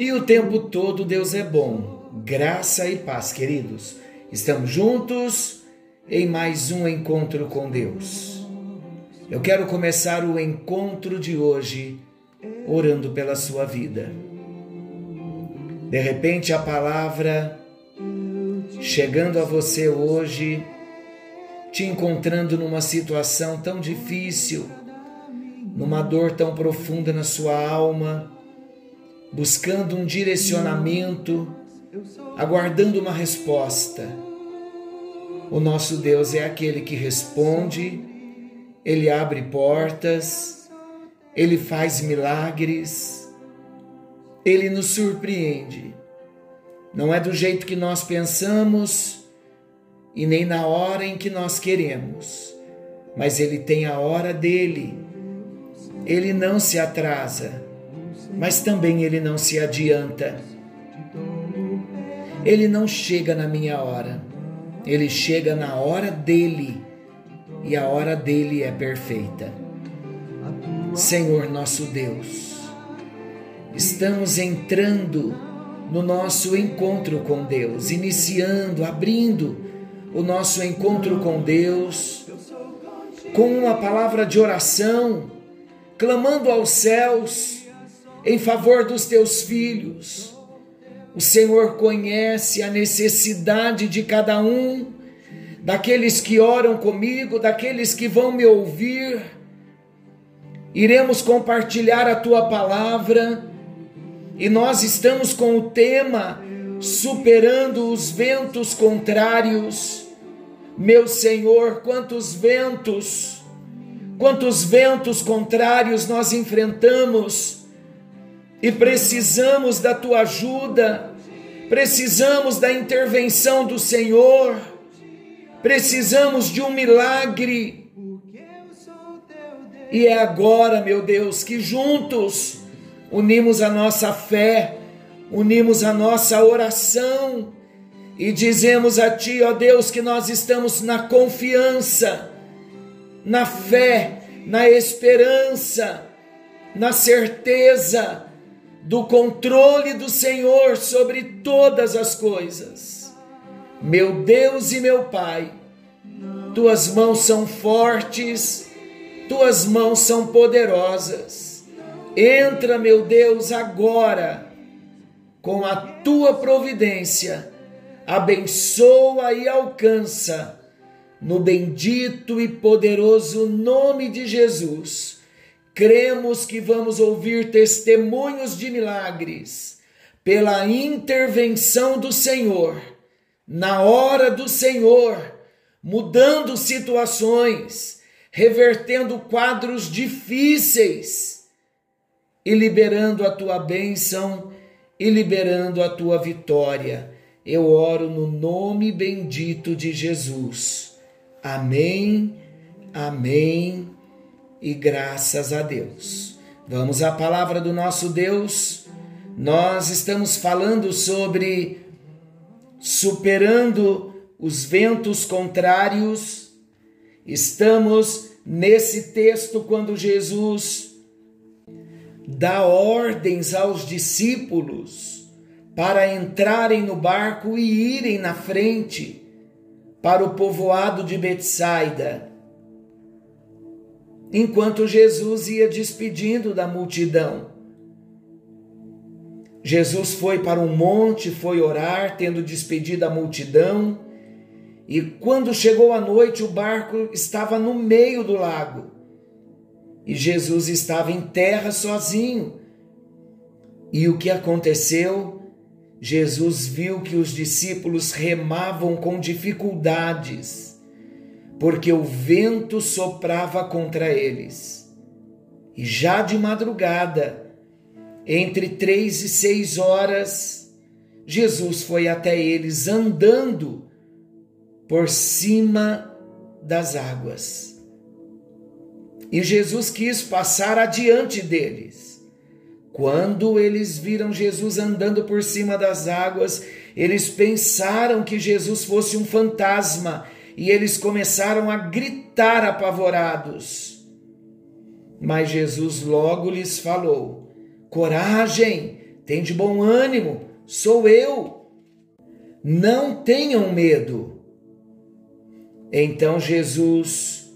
e o tempo todo Deus é bom. Graça e paz, queridos. Estamos juntos em mais um encontro com Deus. Eu quero começar o encontro de hoje orando pela sua vida. De repente a palavra chegando a você hoje, te encontrando numa situação tão difícil numa dor tão profunda na sua alma, buscando um direcionamento, aguardando uma resposta. O nosso Deus é aquele que responde, ele abre portas, ele faz milagres, ele nos surpreende. Não é do jeito que nós pensamos e nem na hora em que nós queremos, mas ele tem a hora dele ele não se atrasa, mas também ele não se adianta. Ele não chega na minha hora, ele chega na hora dele e a hora dele é perfeita. Senhor nosso Deus, estamos entrando no nosso encontro com Deus, iniciando, abrindo o nosso encontro com Deus com uma palavra de oração clamando aos céus em favor dos teus filhos. O Senhor conhece a necessidade de cada um, daqueles que oram comigo, daqueles que vão me ouvir. Iremos compartilhar a tua palavra e nós estamos com o tema Superando os ventos contrários. Meu Senhor, quantos ventos! quantos ventos contrários nós enfrentamos e precisamos da tua ajuda, precisamos da intervenção do Senhor, precisamos de um milagre. E é agora, meu Deus, que juntos unimos a nossa fé, unimos a nossa oração e dizemos a Ti, ó Deus, que nós estamos na confiança na fé, na esperança, na certeza do controle do Senhor sobre todas as coisas. Meu Deus e meu Pai, tuas mãos são fortes, tuas mãos são poderosas. Entra, meu Deus, agora com a tua providência, abençoa e alcança no bendito e poderoso nome de Jesus, cremos que vamos ouvir testemunhos de milagres pela intervenção do Senhor, na hora do Senhor, mudando situações, revertendo quadros difíceis e liberando a tua bênção e liberando a tua vitória. Eu oro no nome bendito de Jesus. Amém, amém e graças a Deus. Vamos à palavra do nosso Deus. Nós estamos falando sobre superando os ventos contrários. Estamos nesse texto quando Jesus dá ordens aos discípulos para entrarem no barco e irem na frente para o povoado de Betsaida, enquanto Jesus ia despedindo da multidão. Jesus foi para um monte, foi orar, tendo despedido a multidão, e quando chegou a noite, o barco estava no meio do lago. E Jesus estava em terra sozinho. E o que aconteceu? Jesus viu que os discípulos remavam com dificuldades, porque o vento soprava contra eles. E já de madrugada, entre três e seis horas, Jesus foi até eles andando por cima das águas. E Jesus quis passar adiante deles. Quando eles viram Jesus andando por cima das águas, eles pensaram que Jesus fosse um fantasma e eles começaram a gritar apavorados. Mas Jesus logo lhes falou: Coragem, tem de bom ânimo, sou eu. Não tenham medo. Então Jesus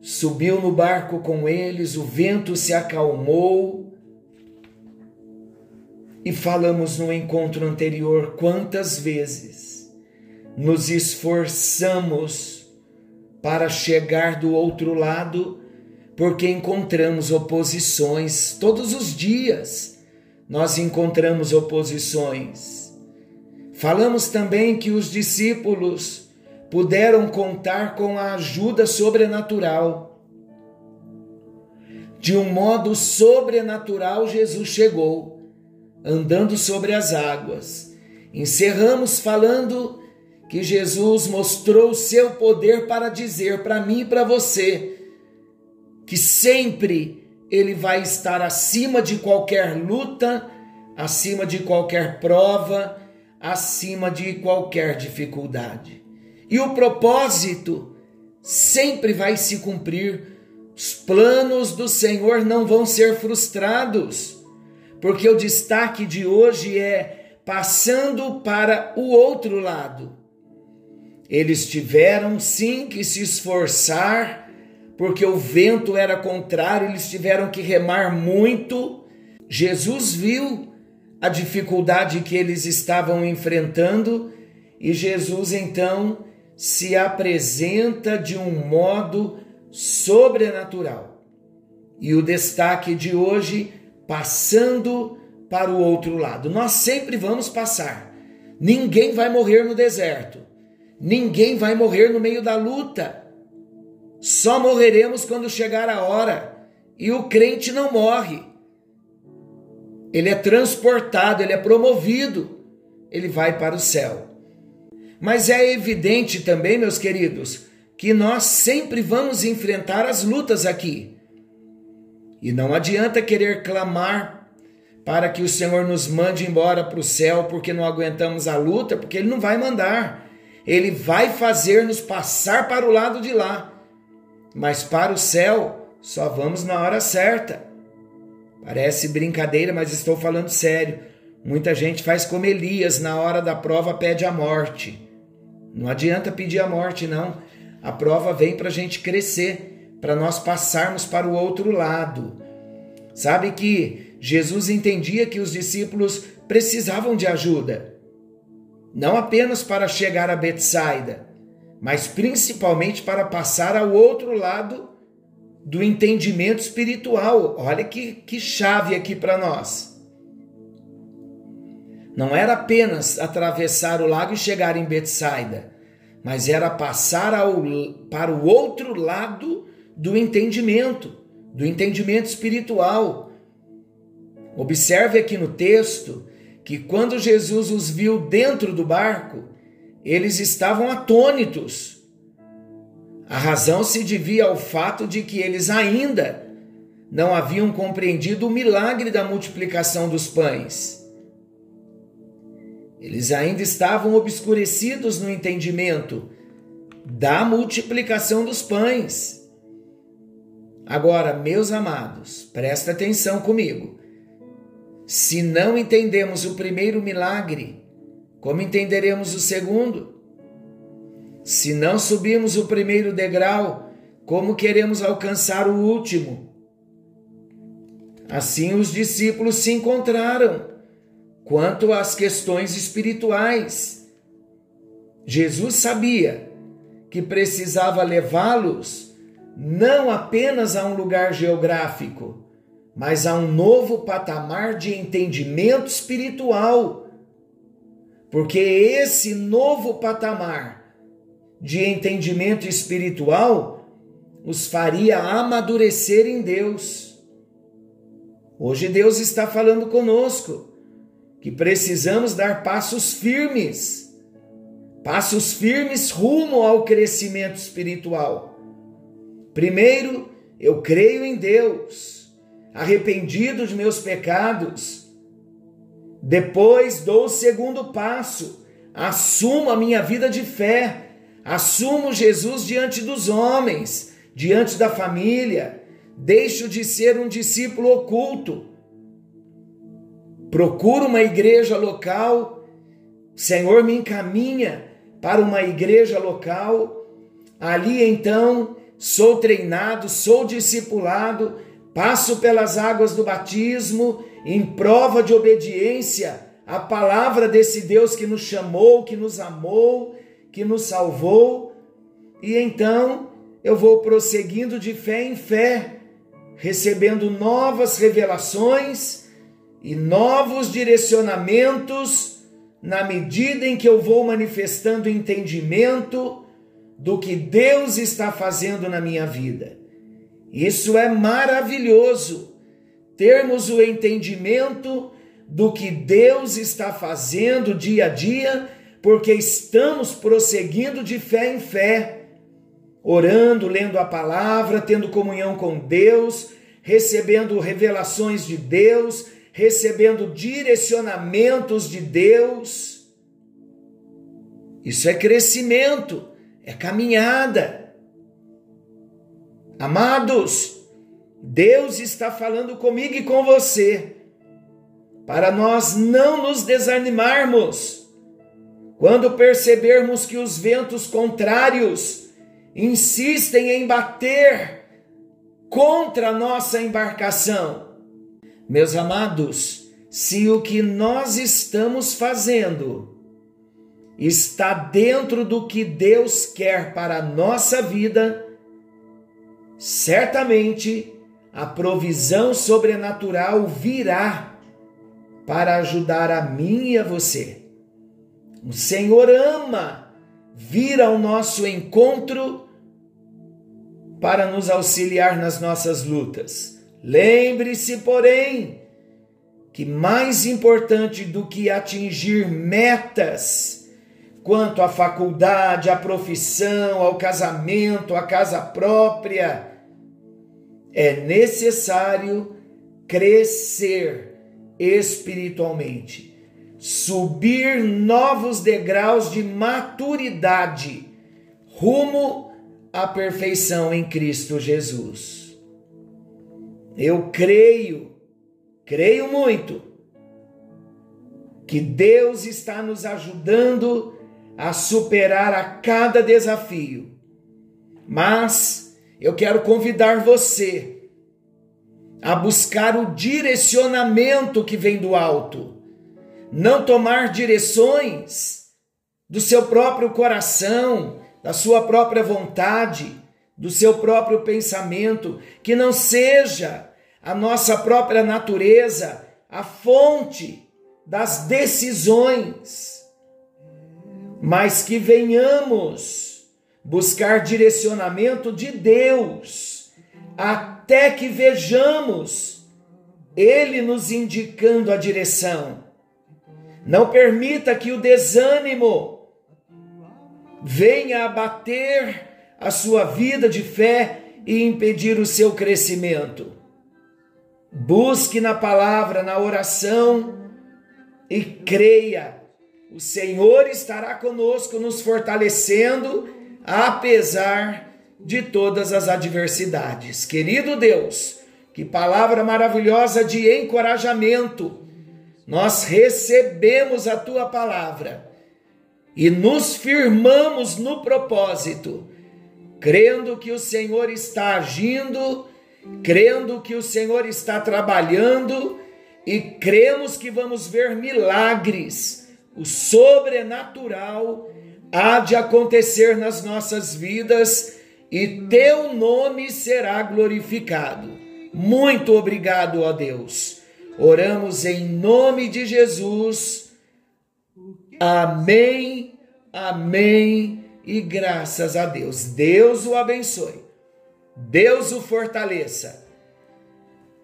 subiu no barco com eles, o vento se acalmou. E falamos no encontro anterior quantas vezes nos esforçamos para chegar do outro lado porque encontramos oposições todos os dias. Nós encontramos oposições. Falamos também que os discípulos puderam contar com a ajuda sobrenatural. De um modo sobrenatural, Jesus chegou, andando sobre as águas. Encerramos falando que Jesus mostrou seu poder para dizer para mim e para você que sempre ele vai estar acima de qualquer luta, acima de qualquer prova, acima de qualquer dificuldade. E o propósito sempre vai se cumprir. Os planos do Senhor não vão ser frustrados, porque o destaque de hoje é passando para o outro lado. Eles tiveram sim que se esforçar porque o vento era contrário, eles tiveram que remar muito. Jesus viu a dificuldade que eles estavam enfrentando e Jesus então se apresenta de um modo sobrenatural. E o destaque de hoje, passando para o outro lado. Nós sempre vamos passar. Ninguém vai morrer no deserto. Ninguém vai morrer no meio da luta. Só morreremos quando chegar a hora. E o crente não morre. Ele é transportado, ele é promovido, ele vai para o céu. Mas é evidente também, meus queridos, que nós sempre vamos enfrentar as lutas aqui. E não adianta querer clamar para que o Senhor nos mande embora para o céu porque não aguentamos a luta, porque Ele não vai mandar. Ele vai fazer-nos passar para o lado de lá mas para o céu só vamos na hora certa. Parece brincadeira, mas estou falando sério. Muita gente faz como Elias, na hora da prova pede a morte. Não adianta pedir a morte, não. A prova vem para a gente crescer, para nós passarmos para o outro lado. Sabe que Jesus entendia que os discípulos precisavam de ajuda, não apenas para chegar a Betsaida, mas principalmente para passar ao outro lado do entendimento espiritual. Olha que, que chave aqui para nós. Não era apenas atravessar o lago e chegar em Betsaida, mas era passar ao, para o outro lado do entendimento, do entendimento espiritual. Observe aqui no texto que quando Jesus os viu dentro do barco, eles estavam atônitos. A razão se devia ao fato de que eles ainda não haviam compreendido o milagre da multiplicação dos pães. Eles ainda estavam obscurecidos no entendimento da multiplicação dos pães. Agora, meus amados, presta atenção comigo. Se não entendemos o primeiro milagre, como entenderemos o segundo? Se não subimos o primeiro degrau, como queremos alcançar o último? Assim os discípulos se encontraram quanto às questões espirituais. Jesus sabia que precisava levá-los não apenas a um lugar geográfico, mas a um novo patamar de entendimento espiritual porque esse novo patamar de entendimento espiritual os faria amadurecer em Deus. Hoje Deus está falando conosco que precisamos dar passos firmes, passos firmes rumo ao crescimento espiritual. Primeiro, eu creio em Deus, arrependido de meus pecados. Depois, dou o segundo passo, assumo a minha vida de fé, assumo Jesus diante dos homens, diante da família, deixo de ser um discípulo oculto. Procuro uma igreja local, o Senhor me encaminha para uma igreja local, ali então sou treinado, sou discipulado, passo pelas águas do batismo em prova de obediência à palavra desse Deus que nos chamou, que nos amou, que nos salvou, e então eu vou prosseguindo de fé em fé, recebendo novas revelações e novos direcionamentos na medida em que eu vou manifestando entendimento do que Deus está fazendo na minha vida. Isso é maravilhoso, termos o entendimento do que Deus está fazendo dia a dia, porque estamos prosseguindo de fé em fé, orando, lendo a palavra, tendo comunhão com Deus, recebendo revelações de Deus, recebendo direcionamentos de Deus. Isso é crescimento é caminhada. Amados, Deus está falando comigo e com você, para nós não nos desanimarmos quando percebermos que os ventos contrários insistem em bater contra a nossa embarcação. Meus amados, se o que nós estamos fazendo está dentro do que Deus quer para a nossa vida, certamente a provisão sobrenatural virá para ajudar a mim e a você. O Senhor ama vir ao nosso encontro para nos auxiliar nas nossas lutas. Lembre-se, porém, que mais importante do que atingir metas quanto à faculdade, à profissão, ao casamento, à casa própria. É necessário crescer espiritualmente, subir novos degraus de maturidade rumo à perfeição em Cristo Jesus. Eu creio, creio muito, que Deus está nos ajudando a superar a cada desafio. Mas eu quero convidar você a buscar o direcionamento que vem do alto, não tomar direções do seu próprio coração, da sua própria vontade, do seu próprio pensamento, que não seja a nossa própria natureza a fonte das decisões mas que venhamos buscar direcionamento de Deus, até que vejamos Ele nos indicando a direção. Não permita que o desânimo venha abater a sua vida de fé e impedir o seu crescimento. Busque na palavra, na oração e creia o Senhor estará conosco, nos fortalecendo, apesar de todas as adversidades. Querido Deus, que palavra maravilhosa de encorajamento. Nós recebemos a tua palavra e nos firmamos no propósito, crendo que o Senhor está agindo, crendo que o Senhor está trabalhando e cremos que vamos ver milagres o sobrenatural há de acontecer nas nossas vidas e teu nome será glorificado. Muito obrigado, ó Deus. Oramos em nome de Jesus. Amém, amém e graças a Deus. Deus o abençoe. Deus o fortaleça.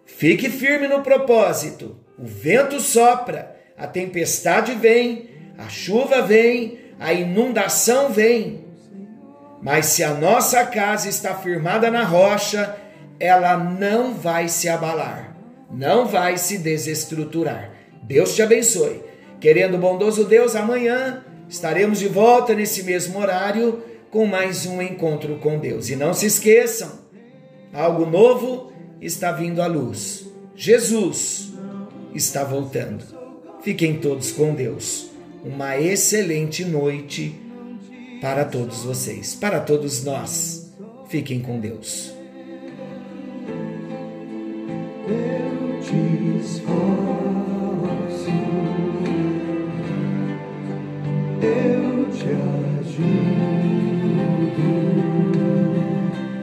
Fique firme no propósito. O vento sopra, a tempestade vem, a chuva vem, a inundação vem. Mas se a nossa casa está firmada na rocha, ela não vai se abalar, não vai se desestruturar. Deus te abençoe. Querendo bondoso Deus, amanhã estaremos de volta nesse mesmo horário com mais um encontro com Deus. E não se esqueçam, algo novo está vindo à luz. Jesus está voltando. Fiquem todos com Deus uma excelente noite para todos vocês, para todos nós. Fiquem com Deus.